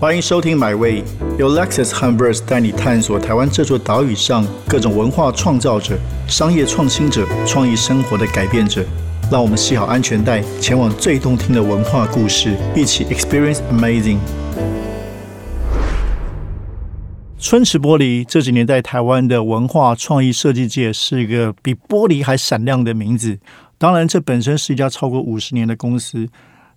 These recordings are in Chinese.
欢迎收听《My Way》，由 Lexus 和 Verse 带你探索台湾这座岛屿上各种文化创造者、商业创新者、创意生活的改变者。让我们系好安全带，前往最动听的文化故事，一起 Experience Amazing。春池玻璃这几年在台湾的文化创意设计界是一个比玻璃还闪亮的名字。当然，这本身是一家超过五十年的公司。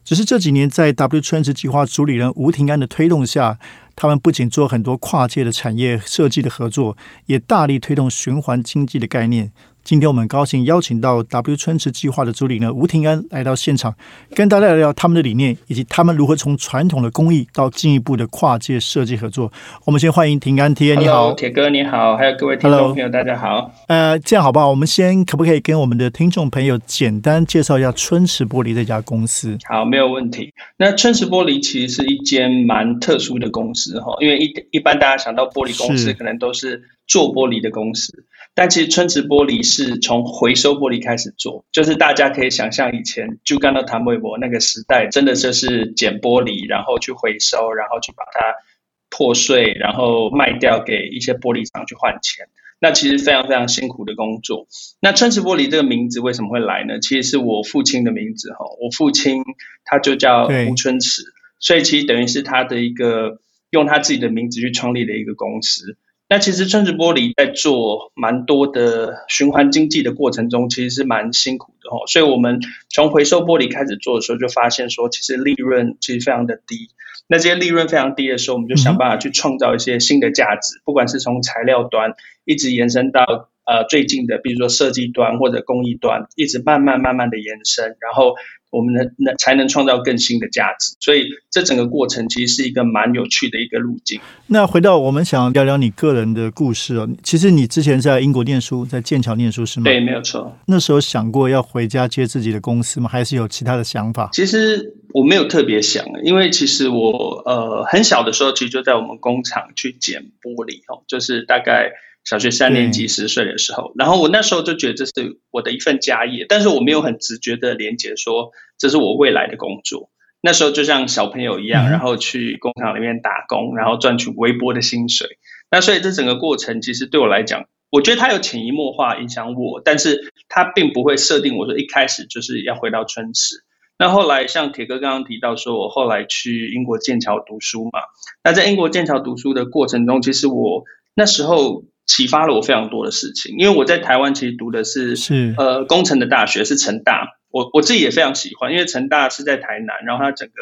只是这几年在 W 春池计划主理人吴庭安的推动下，他们不仅做很多跨界的产业设计的合作，也大力推动循环经济的概念。今天我们高兴邀请到 W 春池计划的主理呢吴庭安来到现场，跟大家聊聊他们的理念，以及他们如何从传统的工艺到进一步的跨界设计合作。我们先欢迎庭安，庭安你好，铁哥你好，还有各位听众朋友大家好。呃，这样好不好？我们先可不可以跟我们的听众朋友简单介绍一下春池玻璃这家公司？好，没有问题。那春池玻璃其实是一间蛮特殊的公司哈，因为一一般大家想到玻璃公司，可能都是做玻璃的公司。但其实春池玻璃是从回收玻璃开始做，就是大家可以想象以前就干到谭维博那个时代，真的就是捡玻璃，然后去回收，然后去把它破碎，然后卖掉给一些玻璃厂去换钱。那其实非常非常辛苦的工作。那春池玻璃这个名字为什么会来呢？其实是我父亲的名字哈，我父亲他就叫吴春池，所以其实等于是他的一个用他自己的名字去创立的一个公司。那其实春子玻璃在做蛮多的循环经济的过程中，其实是蛮辛苦的哦。所以我们从回收玻璃开始做的时候，就发现说，其实利润其实非常的低。那这些利润非常低的时候，我们就想办法去创造一些新的价值，不管是从材料端一直延伸到呃最近的，比如说设计端或者工艺端，一直慢慢慢慢的延伸，然后。我们能能才能创造更新的价值，所以这整个过程其实是一个蛮有趣的一个路径。那回到我们想聊聊你个人的故事哦，其实你之前在英国念书，在剑桥念书是吗？对，没有错。那时候想过要回家接自己的公司吗？还是有其他的想法？其实我没有特别想，因为其实我呃很小的时候，其实就在我们工厂去捡玻璃哦，就是大概。小学三年级十岁的时候，然后我那时候就觉得这是我的一份家业，但是我没有很直觉的连接说这是我未来的工作。那时候就像小朋友一样，然后去工厂里面打工，然后赚取微薄的薪水。那所以这整个过程其实对我来讲，我觉得它有潜移默化影响我，但是它并不会设定我说一开始就是要回到春池。那后来像铁哥刚刚提到说，我后来去英国剑桥读书嘛。那在英国剑桥读书的过程中，其实我那时候。启发了我非常多的事情，因为我在台湾其实读的是是。呃工程的大学，是成大，我我自己也非常喜欢，因为成大是在台南，然后它整个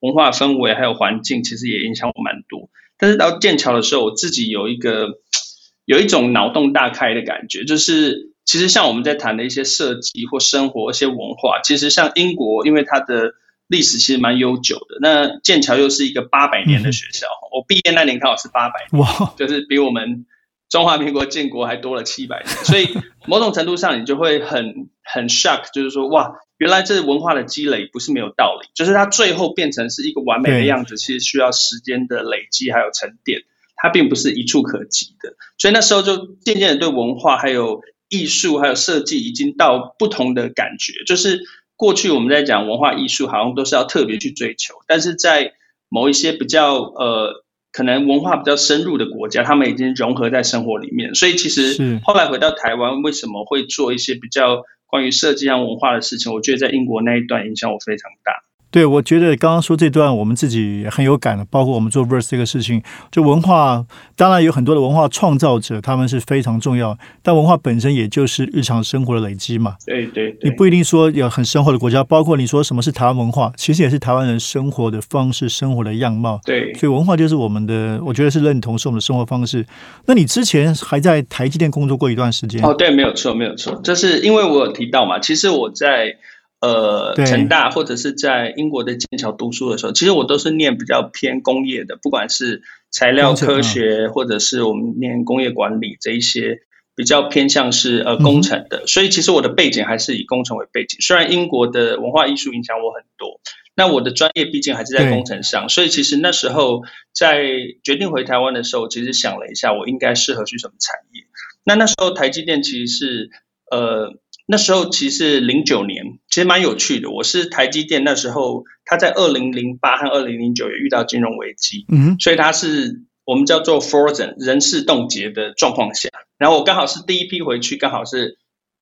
文化氛围还有环境其实也影响我蛮多。但是到剑桥的时候，我自己有一个 有一种脑洞大开的感觉，就是其实像我们在谈的一些设计或生活一些文化，其实像英国，因为它的历史其实蛮悠久的，那剑桥又是一个八百年的学校，我毕业那年刚好是八百，哇，就是比我们。中华民国建国还多了七百年，所以 某种程度上你就会很很 shock，就是说哇，原来这文化的积累不是没有道理，就是它最后变成是一个完美的样子，其实需要时间的累积还有沉淀，它并不是一触可及的。所以那时候就渐渐的对文化还有艺术还有设计已经到不同的感觉，就是过去我们在讲文化艺术好像都是要特别去追求，但是在某一些比较呃。可能文化比较深入的国家，他们已经融合在生活里面，所以其实后来回到台湾，为什么会做一些比较关于设计和文化的事情？我觉得在英国那一段影响我非常大。对，我觉得刚刚说这段我们自己很有感的，包括我们做 verse 这个事情，就文化当然有很多的文化创造者，他们是非常重要，但文化本身也就是日常生活的累积嘛。对对，你不一定说有很深厚的国家，包括你说什么是台湾文化，其实也是台湾人生活的方式、生活的样貌。对，所以文化就是我们的，我觉得是认同是我们的生活方式。那你之前还在台积电工作过一段时间？哦，对，没有错，没有错，就是因为我有提到嘛，其实我在。呃，成大或者是在英国的剑桥读书的时候，其实我都是念比较偏工业的，不管是材料科学，或者是我们念工业管理这一些比较偏向是呃工程的，所以其实我的背景还是以工程为背景。虽然英国的文化艺术影响我很多，那我的专业毕竟还是在工程上，所以其实那时候在决定回台湾的时候，其实想了一下，我应该适合去什么产业。那那时候台积电其实是呃。那时候其实零九年，其实蛮有趣的。我是台积电那时候，它在二零零八和二零零九也遇到金融危机，嗯，所以它是我们叫做 frozen 人事冻结的状况下。然后我刚好是第一批回去，刚好是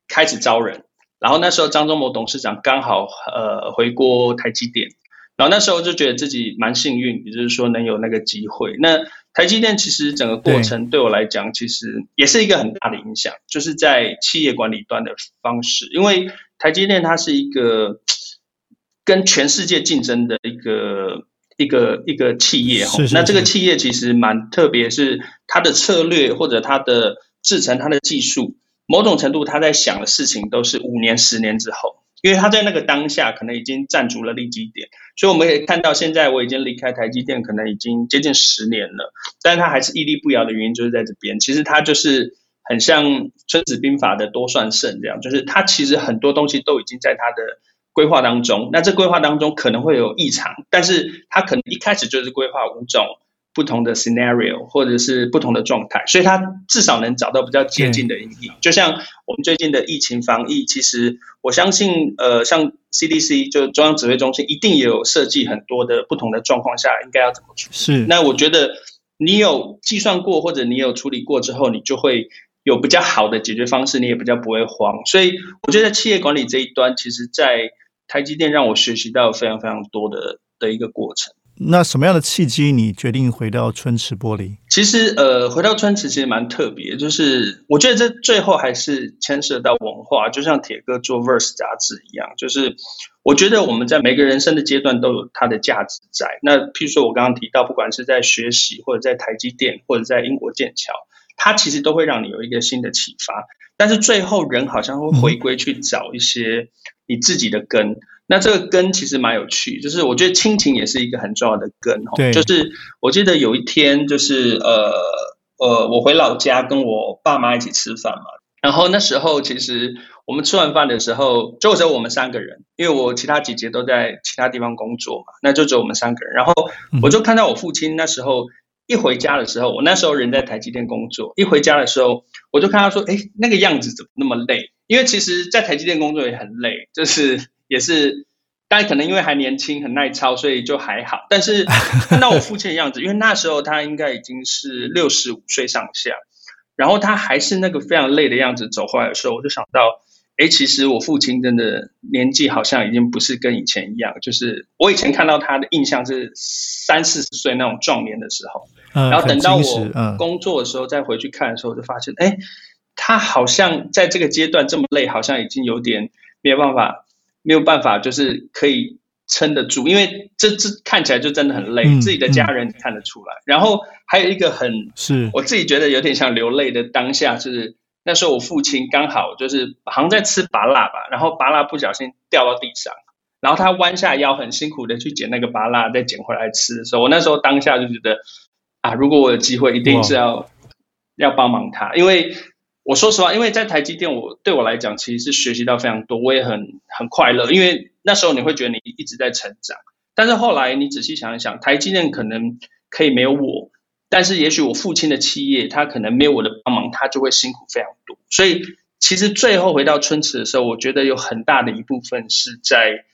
开始招人。然后那时候张忠谋董事长刚好呃回国台积电，然后那时候就觉得自己蛮幸运，也就是说能有那个机会。那台积电其实整个过程对我来讲，其实也是一个很大的影响，就是在企业管理端的方式。因为台积电它是一个 跟全世界竞争的一个一个一个企业哈，那这个企业其实蛮特别，是它的策略或者它的制成、它的技术，某种程度它在想的事情都是五年、十年之后。因为他在那个当下可能已经占足了利基点，所以我们可以看到，现在我已经离开台积电，可能已经接近十年了，但是他还是屹立不摇的原因就是在这边。其实他就是很像《孙子兵法》的多算胜这样，就是他其实很多东西都已经在他的规划当中。那这规划当中可能会有异常，但是他可能一开始就是规划五种。不同的 scenario 或者是不同的状态，所以它至少能找到比较接近的意义。就像我们最近的疫情防疫，其实我相信，呃，像 CDC 就中央指挥中心一定也有设计很多的不同的状况下应该要怎么处理。是，那我觉得你有计算过或者你有处理过之后，你就会有比较好的解决方式，你也比较不会慌。所以我觉得企业管理这一端，其实在台积电让我学习到非常非常多的的一个过程。那什么样的契机你决定回到春池玻璃？其实，呃，回到春池其实蛮特别，就是我觉得这最后还是牵涉到文化，就像铁哥做 Verse 杂志一样，就是我觉得我们在每个人生的阶段都有它的价值在。那譬如说我刚刚提到，不管是在学习，或者在台积电，或者在英国剑桥，它其实都会让你有一个新的启发。但是最后人好像会回归去找一些你自己的根。那这个根其实蛮有趣，就是我觉得亲情也是一个很重要的根哦。对，就是我记得有一天，就是呃呃，我回老家跟我爸妈一起吃饭嘛，然后那时候其实我们吃完饭的时候，就只有我们三个人，因为我其他姐姐都在其他地方工作嘛，那就只有我们三个人。然后我就看到我父亲那时候一回家的时候，我那时候人在台积电工作，一回家的时候，我就看他说，哎，那个样子怎么那么累？因为其实，在台积电工作也很累，就是。也是，大家可能因为还年轻很耐操，所以就还好。但是 看到我父亲的样子，因为那时候他应该已经是六十五岁上下，然后他还是那个非常累的样子走回来的时候，我就想到，哎，其实我父亲真的年纪好像已经不是跟以前一样。就是我以前看到他的印象是三四十岁那种壮年的时候，然后等到我工作的时候再回去看的时候，我就发现，哎，他好像在这个阶段这么累，好像已经有点没有办法。没有办法，就是可以撑得住，因为这这看起来就真的很累，自己的家人看得出来。然后还有一个很是我自己觉得有点像流泪的当下，就是那时候我父亲刚好就是好像在吃拔辣吧，然后拔辣不小心掉到地上，然后他弯下腰很辛苦的去捡那个拔辣，再捡回来吃的时候，我那时候当下就觉得啊，如果我有机会，一定是要要帮忙他，因为。我说实话，因为在台积电，我对我来讲其实是学习到非常多，我也很很快乐。因为那时候你会觉得你一直在成长，但是后来你仔细想一想，台积电可能可以没有我，但是也许我父亲的企业，他可能没有我的帮忙，他就会辛苦非常多。所以其实最后回到春池的时候，我觉得有很大的一部分是在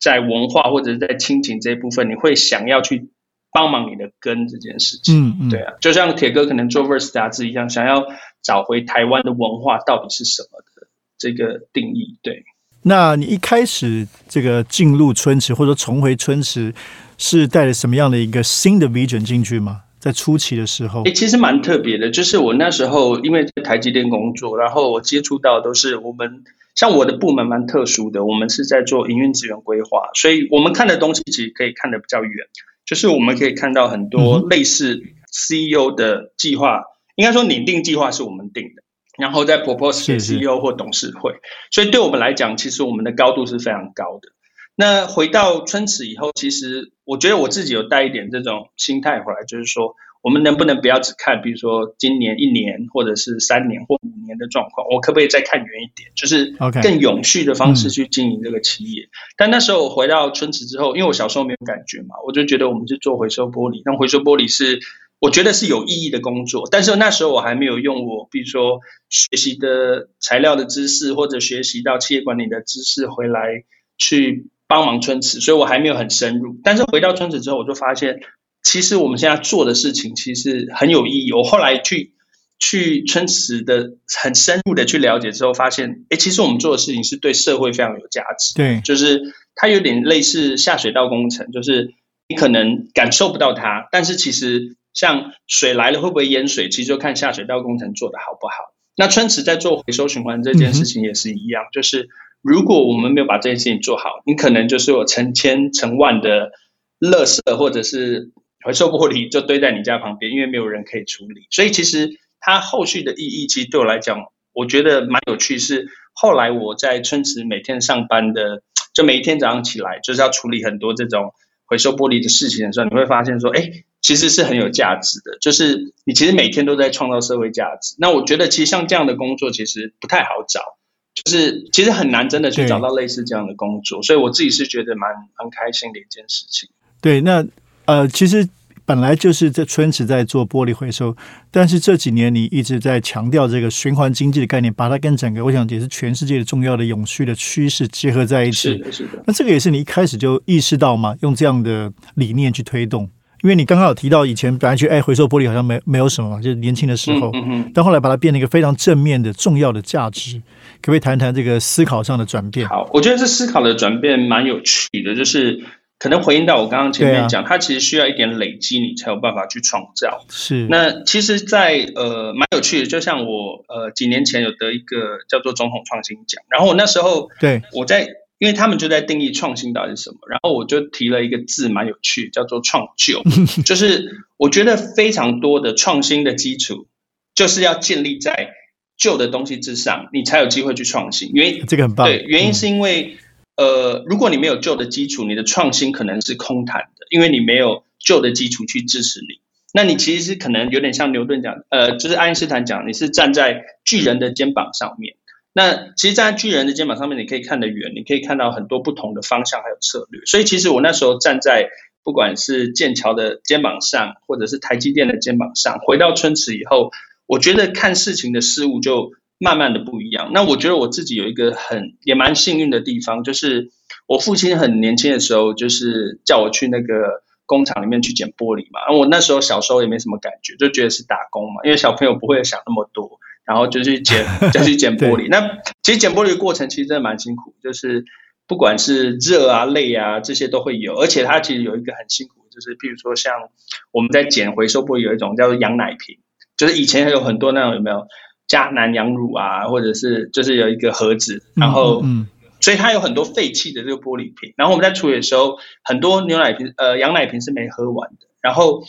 在文化或者是在亲情这一部分，你会想要去。帮忙你的根这件事情，嗯嗯，对啊，就像铁哥可能做 Verse 杂志一样，想要找回台湾的文化到底是什么的这个定义。对，那你一开始这个进入春池或者重回春池，是带着什么样的一个新的 vision 进去吗？在初期的时候，哎，其实蛮特别的，就是我那时候因为在台积电工作，然后我接触到都是我们像我的部门蛮特殊的，我们是在做营运资源规划，所以我们看的东西其实可以看得比较远。就是我们可以看到很多类似 CEO 的计划，应该说拟定计划是我们定的，然后再 propose 给 CEO 或董事会。所以对我们来讲，其实我们的高度是非常高的。那回到春池以后，其实我觉得我自己有带一点这种心态回来，就是说。我们能不能不要只看，比如说今年一年，或者是三年或五年的状况？我可不可以再看远一点，就是更永续的方式去经营这个企业？但那时候我回到春池之后，因为我小时候没有感觉嘛，我就觉得我们是做回收玻璃，那回收玻璃是我觉得是有意义的工作。但是那时候我还没有用我，比如说学习的材料的知识，或者学习到企业管理的知识回来去帮忙春池，所以我还没有很深入。但是回到春池之后，我就发现，其实我们现在做的事情其实很有意义。我后来去去春池的很深入的去了解之后，发现，哎，其实我们做的事情是对社会非常有价值。对，就是它有点类似下水道工程，就是你可能感受不到它，但是其实。像水来了会不会淹水，其实就看下水道工程做得好不好。那春池在做回收循环这件事情也是一样，就是如果我们没有把这件事情做好，你可能就是有成千成万的垃圾或者是回收玻璃就堆在你家旁边，因为没有人可以处理。所以其实它后续的意义，其实对我来讲，我觉得蛮有趣。是后来我在春池每天上班的，就每一天早上起来就是要处理很多这种回收玻璃的事情的时候，你会发现说，哎。其实是很有价值的，就是你其实每天都在创造社会价值。那我觉得其实像这样的工作其实不太好找，就是其实很难真的去找到类似这样的工作。所以我自己是觉得蛮蛮开心的一件事情。对，那呃，其实本来就是在春池在做玻璃回收，但是这几年你一直在强调这个循环经济的概念，把它跟整个我想也是全世界的重要的永续的趋势结合在一起。是的，是的。那这个也是你一开始就意识到吗？用这样的理念去推动？因为你刚刚有提到以前本来觉得哎回收玻璃好像没没有什么嘛，就是年轻的时候，但后来把它变成一个非常正面的重要的价值，可不可以谈谈这个思考上的转变？好，我觉得这思考的转变蛮有趣的，就是可能回应到我刚刚前面讲，它其实需要一点累积，你才有办法去创造。是，那其实，在呃蛮有趣的，就像我呃几年前有得一个叫做总统创新奖，然后我那时候对我在。因为他们就在定义创新到底是什么，然后我就提了一个字，蛮有趣，叫做创旧。就是我觉得非常多的创新的基础，就是要建立在旧的东西之上，你才有机会去创新。因为这个很棒。对，原因是因为呃，如果你没有旧的基础，你的创新可能是空谈的，因为你没有旧的基础去支持你。那你其实是可能有点像牛顿讲，呃，就是爱因斯坦讲，你是站在巨人的肩膀上面。那其实站在巨人的肩膀上面，你可以看得远，你可以看到很多不同的方向还有策略。所以其实我那时候站在不管是剑桥的肩膀上，或者是台积电的肩膀上，回到春池以后，我觉得看事情的事物就慢慢的不一样。那我觉得我自己有一个很也蛮幸运的地方，就是我父亲很年轻的时候，就是叫我去那个工厂里面去捡玻璃嘛。我那时候小时候也没什么感觉，就觉得是打工嘛，因为小朋友不会想那么多。然后就去捡，就去捡 玻璃。那其实捡玻璃的过程其实真的蛮辛苦，就是不管是热啊、累啊这些都会有。而且它其实有一个很辛苦，就是譬如说像我们在捡回收玻璃，有一种叫做羊奶瓶，就是以前有很多那种有没有迦南羊乳啊，或者是就是有一个盒子，然后所以它有很多废弃的这个玻璃瓶。然后我们在处理的时候，很多牛奶瓶呃羊奶瓶是没喝完的。然后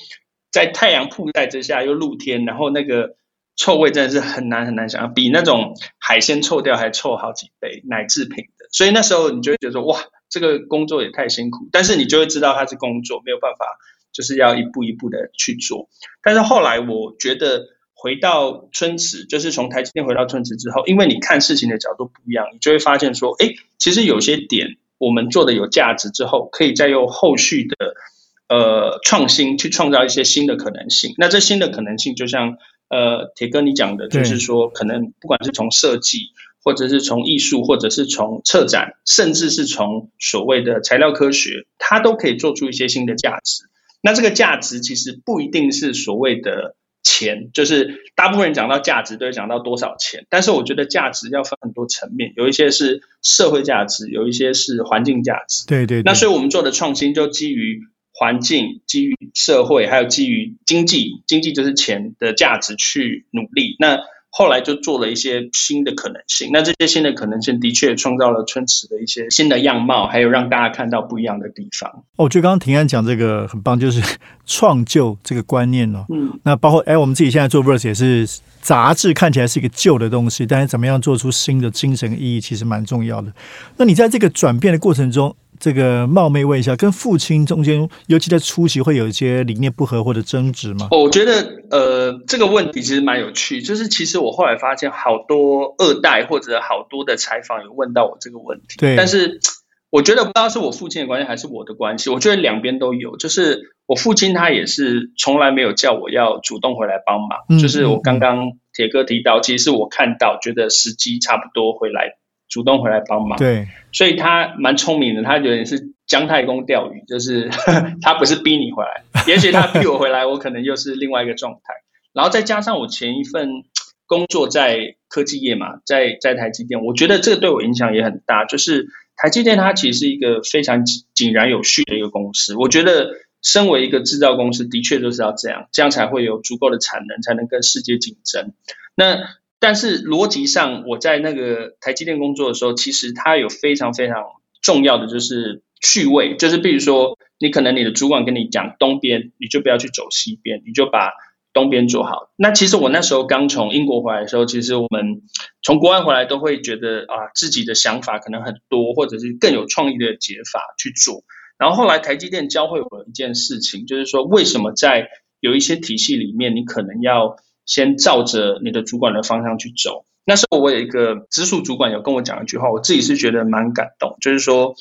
在太阳曝晒之下又露天，然后那个。臭味真的是很难很难想象，比那种海鲜臭掉还臭好几倍，奶制品的。所以那时候你就会觉得说，哇，这个工作也太辛苦。但是你就会知道它是工作，没有办法，就是要一步一步的去做。但是后来我觉得回到春池，就是从台积电回到春池之后，因为你看事情的角度不一样，你就会发现说，哎，其实有些点我们做的有价值之后，可以再用后续的呃创新去创造一些新的可能性。那这新的可能性就像。呃，铁哥，你讲的就是说，可能不管是从设计，或者是从艺术，或者是从策展，甚至是从所谓的材料科学，它都可以做出一些新的价值。那这个价值其实不一定是所谓的钱，就是大部分人讲到价值都会讲到多少钱，但是我觉得价值要分很多层面，有一些是社会价值，有一些是环境价值。对对。那所以我们做的创新就基于。环境基于社会，还有基于经济，经济就是钱的价值去努力。那后来就做了一些新的可能性。那这些新的可能性的确创造了春池的一些新的样貌，还有让大家看到不一样的地方。哦，我觉得刚刚庭安讲这个很棒，就是创旧这个观念哦。嗯。那包括哎，我们自己现在做 verse 也是杂志，看起来是一个旧的东西，但是怎么样做出新的精神意义，其实蛮重要的。那你在这个转变的过程中，这个冒昧问一下，跟父亲中间，尤其在初期，会有一些理念不合或者争执吗？我觉得，呃，这个问题其实蛮有趣。就是其实我后来发现，好多二代或者好多的采访有问到我这个问题。对。但是我觉得不知道是我父亲的关系还是我的关系，我觉得两边都有。就是我父亲他也是从来没有叫我要主动回来帮忙，就是我刚刚铁哥提到，其实是我看到觉得时机差不多回来主动回来帮忙。对，所以他蛮聪明的，他觉得是姜太公钓鱼，就是 他不是逼你回来，也许他逼我回来，我可能又是另外一个状态。然后再加上我前一份工作在科技业嘛，在在台积电，我觉得这个对我影响也很大，就是。台积电它其实是一个非常井然有序的一个公司，我觉得身为一个制造公司，的确就是要这样，这样才会有足够的产能，才能跟世界竞争。那但是逻辑上，我在那个台积电工作的时候，其实它有非常非常重要的就是趣味，就是比如说你可能你的主管跟你讲东边，你就不要去走西边，你就把。东边做好。那其实我那时候刚从英国回来的时候，其实我们从国外回来都会觉得啊，自己的想法可能很多，或者是更有创意的解法去做。然后后来台积电教会我一件事情，就是说为什么在有一些体系里面，你可能要先照着你的主管的方向去走。那时候我有一个直属主管有跟我讲一句话，我自己是觉得蛮感动，就是说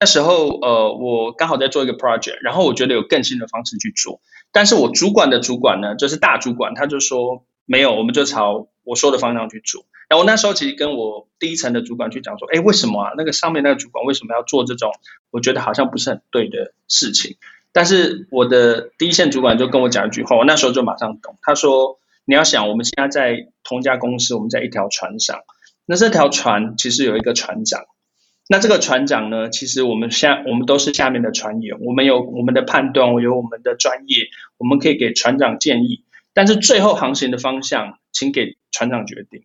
那时候呃，我刚好在做一个 project，然后我觉得有更新的方式去做。但是我主管的主管呢，就是大主管，他就说没有，我们就朝我说的方向去做。然后我那时候其实跟我第一层的主管去讲说，哎，为什么啊？那个上面那个主管为什么要做这种我觉得好像不是很对的事情？但是我的第一线主管就跟我讲一句话，我那时候就马上懂。他说，你要想，我们现在在同一家公司，我们在一条船上，那这条船其实有一个船长。那这个船长呢？其实我们下我们都是下面的船员，我们有我们的判断，我有我们的专业，我们可以给船长建议。但是最后航行的方向，请给船长决定。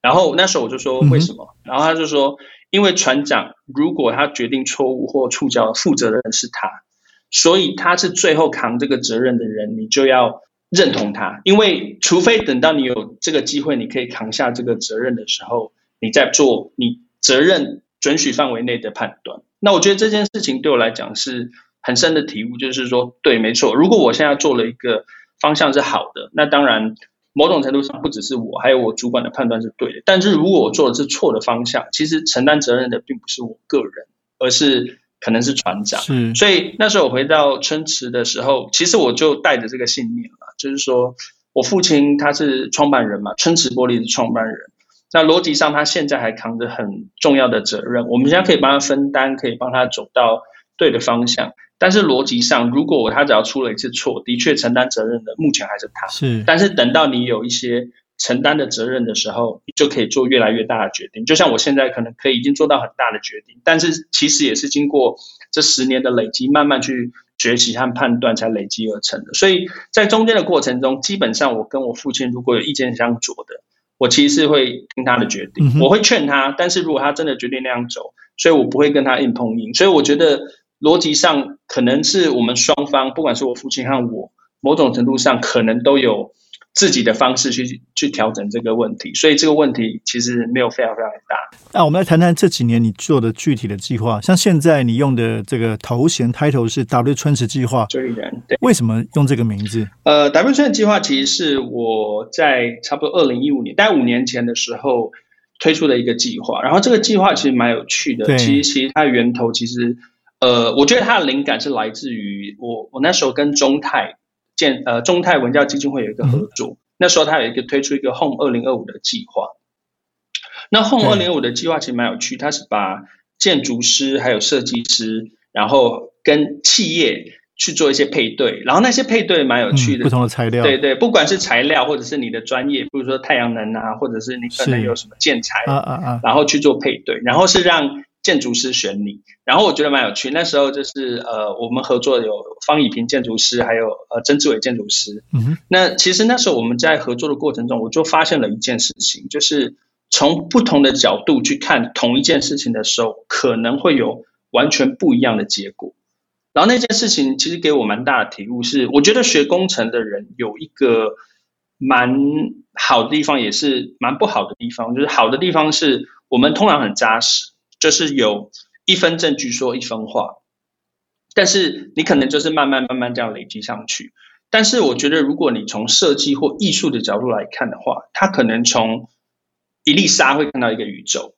然后那时候我就说为什么？然后他就说，因为船长如果他决定错误或触礁，负责的人是他，所以他是最后扛这个责任的人，你就要认同他。因为除非等到你有这个机会，你可以扛下这个责任的时候，你再做你责任。准许范围内的判断，那我觉得这件事情对我来讲是很深的体悟，就是说，对，没错。如果我现在做了一个方向是好的，那当然某种程度上不只是我，还有我主管的判断是对的。但是如果我做的是错的方向，其实承担责任的并不是我个人，而是可能是船长。是。所以那时候我回到春池的时候，其实我就带着这个信念了，就是说我父亲他是创办人嘛，春池玻璃的创办人。那逻辑上，他现在还扛着很重要的责任。我们现在可以帮他分担，可以帮他走到对的方向。但是逻辑上，如果他只要出了一次错，的确承担责任的目前还是他。是。但是等到你有一些承担的责任的时候，你就可以做越来越大的决定。就像我现在可能可以已经做到很大的决定，但是其实也是经过这十年的累积，慢慢去学习和判断才累积而成的。所以在中间的过程中，基本上我跟我父亲如果有意见相左的。我其实是会听他的决定，我会劝他，但是如果他真的决定那样走，所以我不会跟他硬碰硬。所以我觉得逻辑上可能是我们双方，不管是我父亲和我，某种程度上可能都有。自己的方式去去调整这个问题，所以这个问题其实没有非常非常大。那我们来谈谈这几年你做的具体的计划，像现在你用的这个头衔 title 是 W 春池计划，追人对，为什么用这个名字？呃，W 春池计划其实是我在差不多二零一五年，大概五年前的时候推出的一个计划。然后这个计划其实蛮有趣的，其实其实它的源头其实呃，我觉得它的灵感是来自于我我那时候跟中泰。建呃中泰文教基金会有一个合作，那时候他有一个推出一个 Home 二零二五的计划。那 Home 二零二五的计划其实蛮有趣，它是把建筑师还有设计师，然后跟企业去做一些配对，然后那些配对蛮有趣的，不同的材料，对对，不管是材料或者是你的专业，比如说太阳能啊，或者是你可能有什么建材啊啊啊，然后去做配对，然后是让。建筑师选你，然后我觉得蛮有趣。那时候就是呃，我们合作有方以平建筑师，还有呃曾志伟建筑师。嗯哼。那其实那时候我们在合作的过程中，我就发现了一件事情，就是从不同的角度去看同一件事情的时候，可能会有完全不一样的结果。然后那件事情其实给我蛮大的体悟，是我觉得学工程的人有一个蛮好的地方，也是蛮不好的地方。就是好的地方是我们通常很扎实。就是有一分证据说一分话，但是你可能就是慢慢慢慢这样累积上去。但是我觉得，如果你从设计或艺术的角度来看的话，它可能从一粒沙会看到一个宇宙。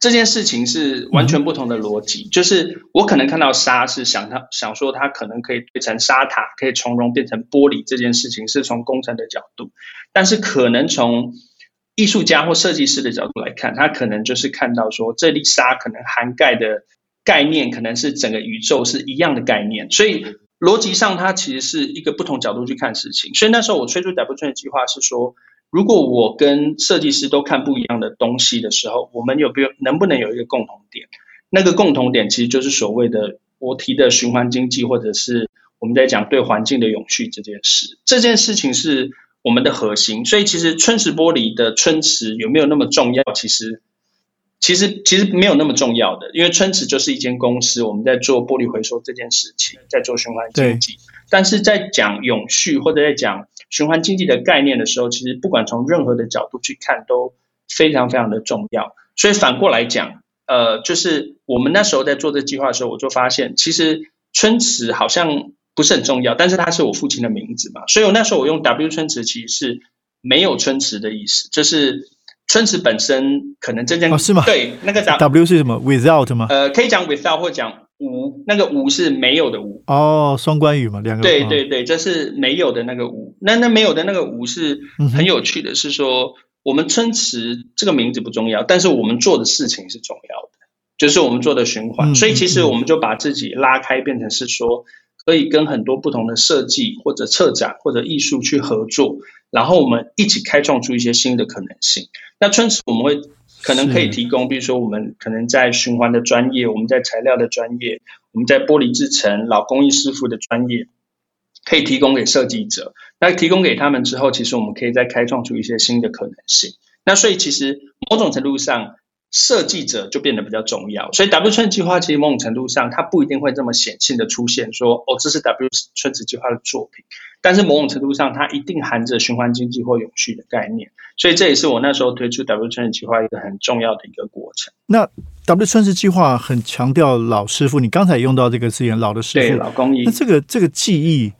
这件事情是完全不同的逻辑。就是我可能看到沙是想它想说它可能可以堆成沙塔，可以从容变成玻璃，这件事情是从工程的角度，但是可能从艺术家或设计师的角度来看，他可能就是看到说这粒沙可能涵盖的概念，可能是整个宇宙是一样的概念，所以逻辑上它其实是一个不同角度去看事情。所以那时候我推出 W 圈的计划是说，如果我跟设计师都看不一样的东西的时候，我们有没有能不能有一个共同点？那个共同点其实就是所谓的我提的循环经济，或者是我们在讲对环境的永续这件事。这件事情是。我们的核心，所以其实春池玻璃的春池有没有那么重要？其实，其实其实没有那么重要的，因为春池就是一间公司，我们在做玻璃回收这件事情，在做循环经济。但是在讲永续或者在讲循环经济的概念的时候，其实不管从任何的角度去看，都非常非常的重要。所以反过来讲，呃，就是我们那时候在做这计划的时候，我就发现，其实春池好像。不是很重要，但是它是我父亲的名字嘛，所以我那时候我用 W 春池其实是没有春池的意思，就是春池本身可能真正哦是吗？对，那个 W 是什么？Without 吗？呃，可以讲 Without 或讲无，那个无是没有的无。哦，双关语嘛，两个。对对对，这是没有的那个无。那那没有的那个无是很有趣的，是说我们春池这个名字不重要，但是我们做的事情是重要的，就是我们做的循环。所以其实我们就把自己拉开，变成是说。可以跟很多不同的设计或者策展或者艺术去合作，然后我们一起开创出一些新的可能性。那春池我们会可能可以提供，比如说我们可能在循环的专业，我们在材料的专业，我们在玻璃制成老工艺师傅的专业，可以提供给设计者。那提供给他们之后，其实我们可以再开创出一些新的可能性。那所以其实某种程度上。设计者就变得比较重要，所以 W 村计划其实某种程度上，它不一定会这么显性的出现，说哦，这是 W 村子计划的作品，但是某种程度上，它一定含着循环经济或永续的概念，所以这也是我那时候推出 W 村子计划一个很重要的一个过程。那 W 村子计划很强调老师傅，你刚才用到这个字眼，老的师傅，对老工艺。那这个这个技艺，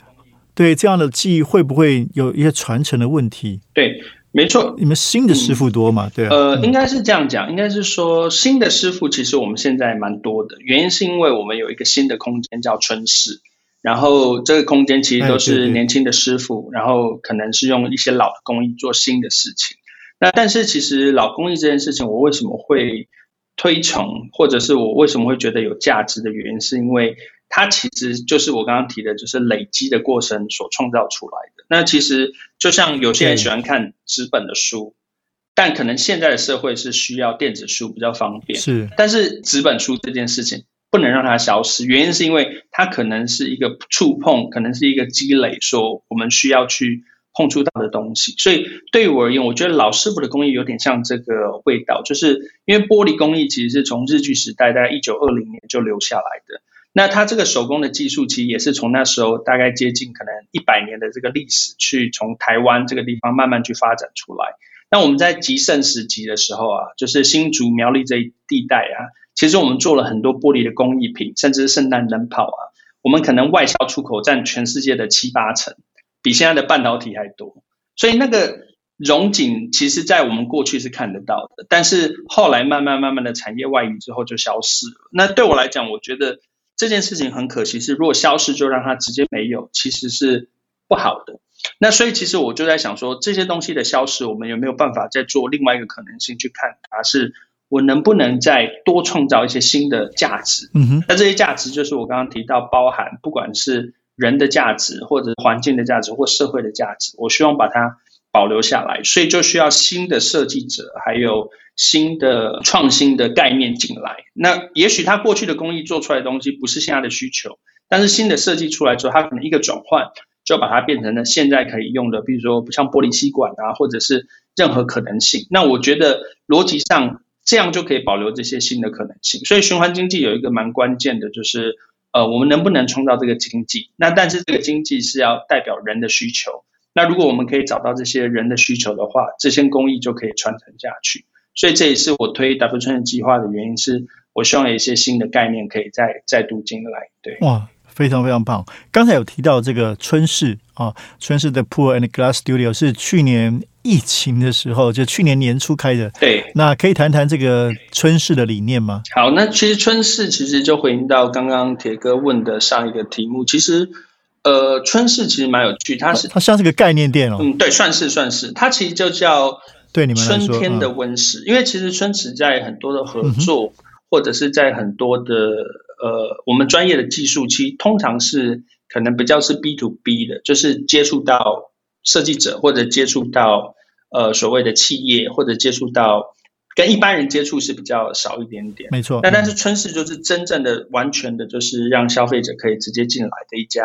对这样的技艺会不会有一些传承的问题？对。没错，你们新的师傅多嘛？对，呃，应该是这样讲，应该是说新的师傅其实我们现在蛮多的，原因是因为我们有一个新的空间叫春市，然后这个空间其实都是年轻的师傅，然后可能是用一些老的工艺做新的事情。那但是其实老工艺这件事情，我为什么会推崇，或者是我为什么会觉得有价值的原因，是因为。它其实就是我刚刚提的，就是累积的过程所创造出来的。那其实就像有些人喜欢看纸本的书，但可能现在的社会是需要电子书比较方便。是，但是纸本书这件事情不能让它消失，原因是因为它可能是一个触碰，可能是一个积累，说我们需要去碰触到的东西。所以对于我而言，我觉得老师傅的工艺有点像这个味道，就是因为玻璃工艺其实是从日据时代在一九二零年就留下来的。那它这个手工的技术，其实也是从那时候大概接近可能一百年的这个历史，去从台湾这个地方慢慢去发展出来。那我们在极盛时期的时候啊，就是新竹苗栗这一地带啊，其实我们做了很多玻璃的工艺品，甚至是圣诞灯泡啊，我们可能外销出口占全世界的七八成，比现在的半导体还多。所以那个荣景，其实在我们过去是看得到的，但是后来慢慢慢慢的产业外移之后就消失了。那对我来讲，我觉得。这件事情很可惜，是如果消失就让它直接没有，其实是不好的。那所以其实我就在想说，这些东西的消失，我们有没有办法再做另外一个可能性去看它？是我能不能再多创造一些新的价值？嗯哼。那这些价值就是我刚刚提到，包含不管是人的价值，或者环境的价值，或社会的价值，我希望把它保留下来。所以就需要新的设计者，还有。新的创新的概念进来，那也许他过去的工艺做出来的东西不是现在的需求，但是新的设计出来之后，它可能一个转换就把它变成了现在可以用的，比如说不像玻璃吸管啊，或者是任何可能性。那我觉得逻辑上这样就可以保留这些新的可能性。所以循环经济有一个蛮关键的，就是呃，我们能不能创造这个经济？那但是这个经济是要代表人的需求。那如果我们可以找到这些人的需求的话，这些工艺就可以传承下去。所以这也是我推 W 村的计划的原因，是我希望有一些新的概念可以再再度进来。对，哇，非常非常棒。刚才有提到这个春市啊，春市的 Pool and Glass Studio 是去年疫情的时候，就去年年初开的。对，那可以谈谈这个春市的理念吗？好，那其实春市其实就回应到刚刚铁哥问的上一个题目，其实呃，春市其实蛮有趣，它是它像是个概念店哦。嗯，对，算是算是，它其实就叫对你们春天的温室，因为其实春池在很多的合作，或者是在很多的。呃，我们专业的技术其实通常是可能比较是 B to B 的，就是接触到设计者或者接触到呃所谓的企业或者接触到跟一般人接触是比较少一点点。没错。那但是春市就是真正的完全的，就是让消费者可以直接进来的一家。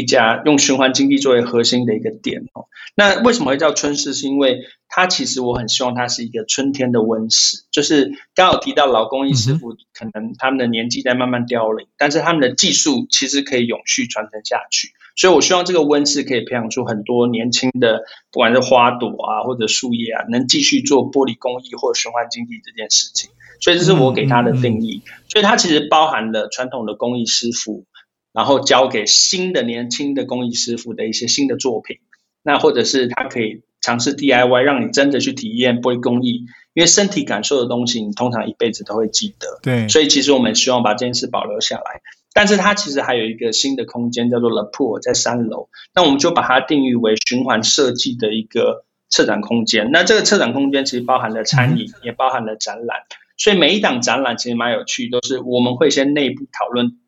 一家用循环经济作为核心的一个店哦，那为什么会叫春市？是因为它其实我很希望它是一个春天的温室，就是刚好提到老工艺师傅可能他们的年纪在慢慢凋零，但是他们的技术其实可以永续传承下去，所以我希望这个温室可以培养出很多年轻的，不管是花朵啊或者树叶啊，能继续做玻璃工艺或循环经济这件事情，所以这是我给它的定义，所以它其实包含了传统的工艺师傅。然后交给新的年轻的工艺师傅的一些新的作品，那或者是他可以尝试 DIY，让你真的去体验玻璃工艺，因为身体感受的东西，你通常一辈子都会记得。对，所以其实我们希望把这件事保留下来。但是它其实还有一个新的空间，叫做 The Pool，在三楼。那我们就把它定义为循环设计的一个策展空间。那这个策展空间其实包含了餐饮，也包含了展览。所以每一档展览其实蛮有趣，都是我们会先内部讨论。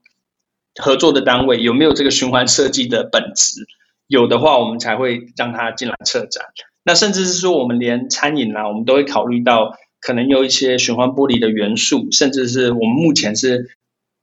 合作的单位有没有这个循环设计的本质？有的话，我们才会让他进来策展。那甚至是说，我们连餐饮啊，我们都会考虑到可能有一些循环玻璃的元素，甚至是我们目前是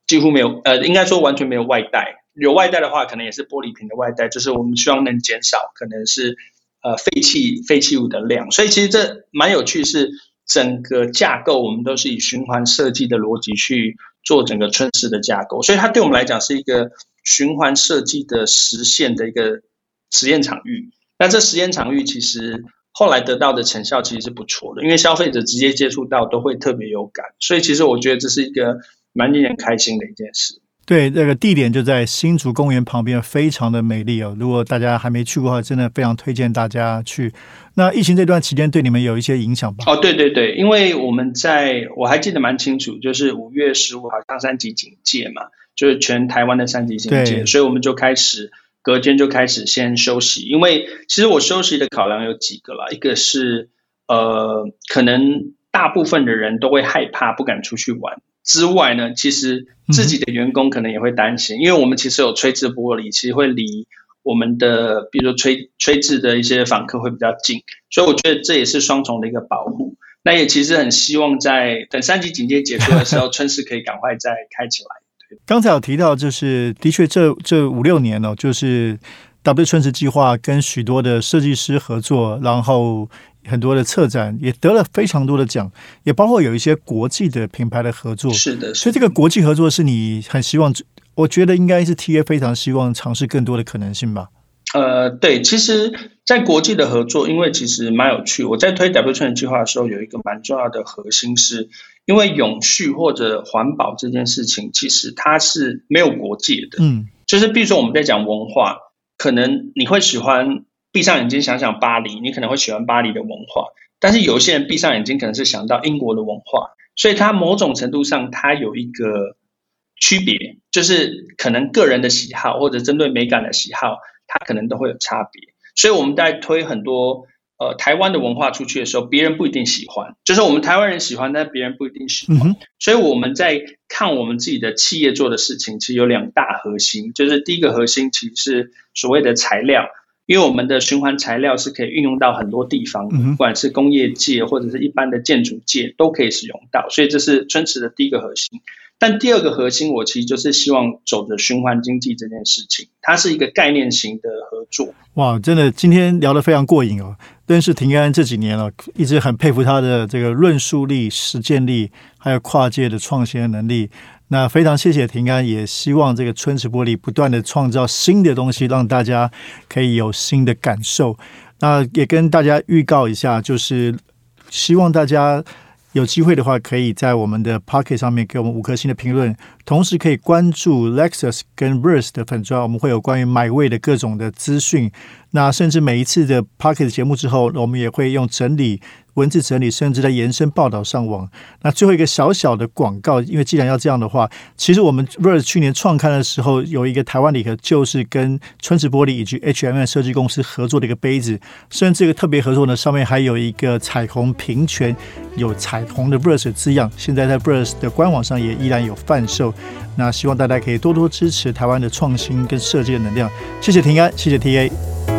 几乎没有，呃，应该说完全没有外带。有外带的话，可能也是玻璃瓶的外带，就是我们希望能减少可能是呃废弃废弃物的量。所以其实这蛮有趣，是整个架构我们都是以循环设计的逻辑去。做整个春市的架构，所以它对我们来讲是一个循环设计的实现的一个实验场域。那这实验场域其实后来得到的成效其实是不错的，因为消费者直接接触到都会特别有感，所以其实我觉得这是一个蛮令人开心的一件事。对，这个地点就在新竹公园旁边，非常的美丽哦。如果大家还没去过的话，真的非常推荐大家去。那疫情这段期间对你们有一些影响吧？哦，对对对，因为我们在我还记得蛮清楚，就是五月十五号上三级警戒嘛，就是全台湾的三级警戒，所以我们就开始隔天就开始先休息。因为其实我休息的考量有几个啦，一个是呃，可能大部分的人都会害怕，不敢出去玩。之外呢，其实自己的员工可能也会担心，因为我们其实有吹制玻璃，其实会离我们的，比如说吹吹制的一些访客会比较近，所以我觉得这也是双重的一个保护。那也其实很希望在等三级警戒结束的时候，春市可以赶快再开起来。刚才有提到，就是的确这这五六年呢，就是 W 春池计划跟许多的设计师合作，然后。很多的策展也得了非常多的奖，也包括有一些国际的品牌的合作。是的，所以这个国际合作是你很希望，我觉得应该是 T A 非常希望尝试更多的可能性吧。呃，对，其实，在国际的合作，因为其实蛮有趣。我在推 W 创计划的时候，有一个蛮重要的核心，是因为永续或者环保这件事情，其实它是没有国界的。嗯，就是比如说我们在讲文化，可能你会喜欢。闭上眼睛想想巴黎，你可能会喜欢巴黎的文化，但是有些人闭上眼睛可能是想到英国的文化，所以它某种程度上它有一个区别，就是可能个人的喜好或者针对美感的喜好，它可能都会有差别。所以我们在推很多呃台湾的文化出去的时候，别人不一定喜欢，就是我们台湾人喜欢，但别人不一定喜欢。所以我们在看我们自己的企业做的事情，其实有两大核心，就是第一个核心其实是所谓的材料。因为我们的循环材料是可以运用到很多地方，不管是工业界或者是一般的建筑界都可以使用到，所以这是春池的第一个核心。但第二个核心，我其实就是希望走着循环经济这件事情，它是一个概念型的合作。哇，真的今天聊得非常过瘾哦！认识平安这几年了，一直很佩服他的这个论述力、实践力，还有跨界的创新能力。那非常谢谢平安，也希望这个春池玻璃不断的创造新的东西，让大家可以有新的感受。那也跟大家预告一下，就是希望大家有机会的话，可以在我们的 Pocket 上面给我们五颗星的评论，同时可以关注 Lexus 跟 Verse 的粉砖，我们会有关于买位的各种的资讯。那甚至每一次的 Pocket 节目之后，我们也会用整理。文字整理，甚至在延伸报道上网。那最后一个小小的广告，因为既然要这样的话，其实我们 Verse 去年创刊的时候有一个台湾礼盒，就是跟春池玻璃以及 H&M 设计公司合作的一个杯子。虽然这个特别合作呢，上面还有一个彩虹平权，有彩虹的 Verse 字样，现在在 Verse 的官网上也依然有贩售。那希望大家可以多多支持台湾的创新跟设计的能量。谢谢平安，谢谢 TA。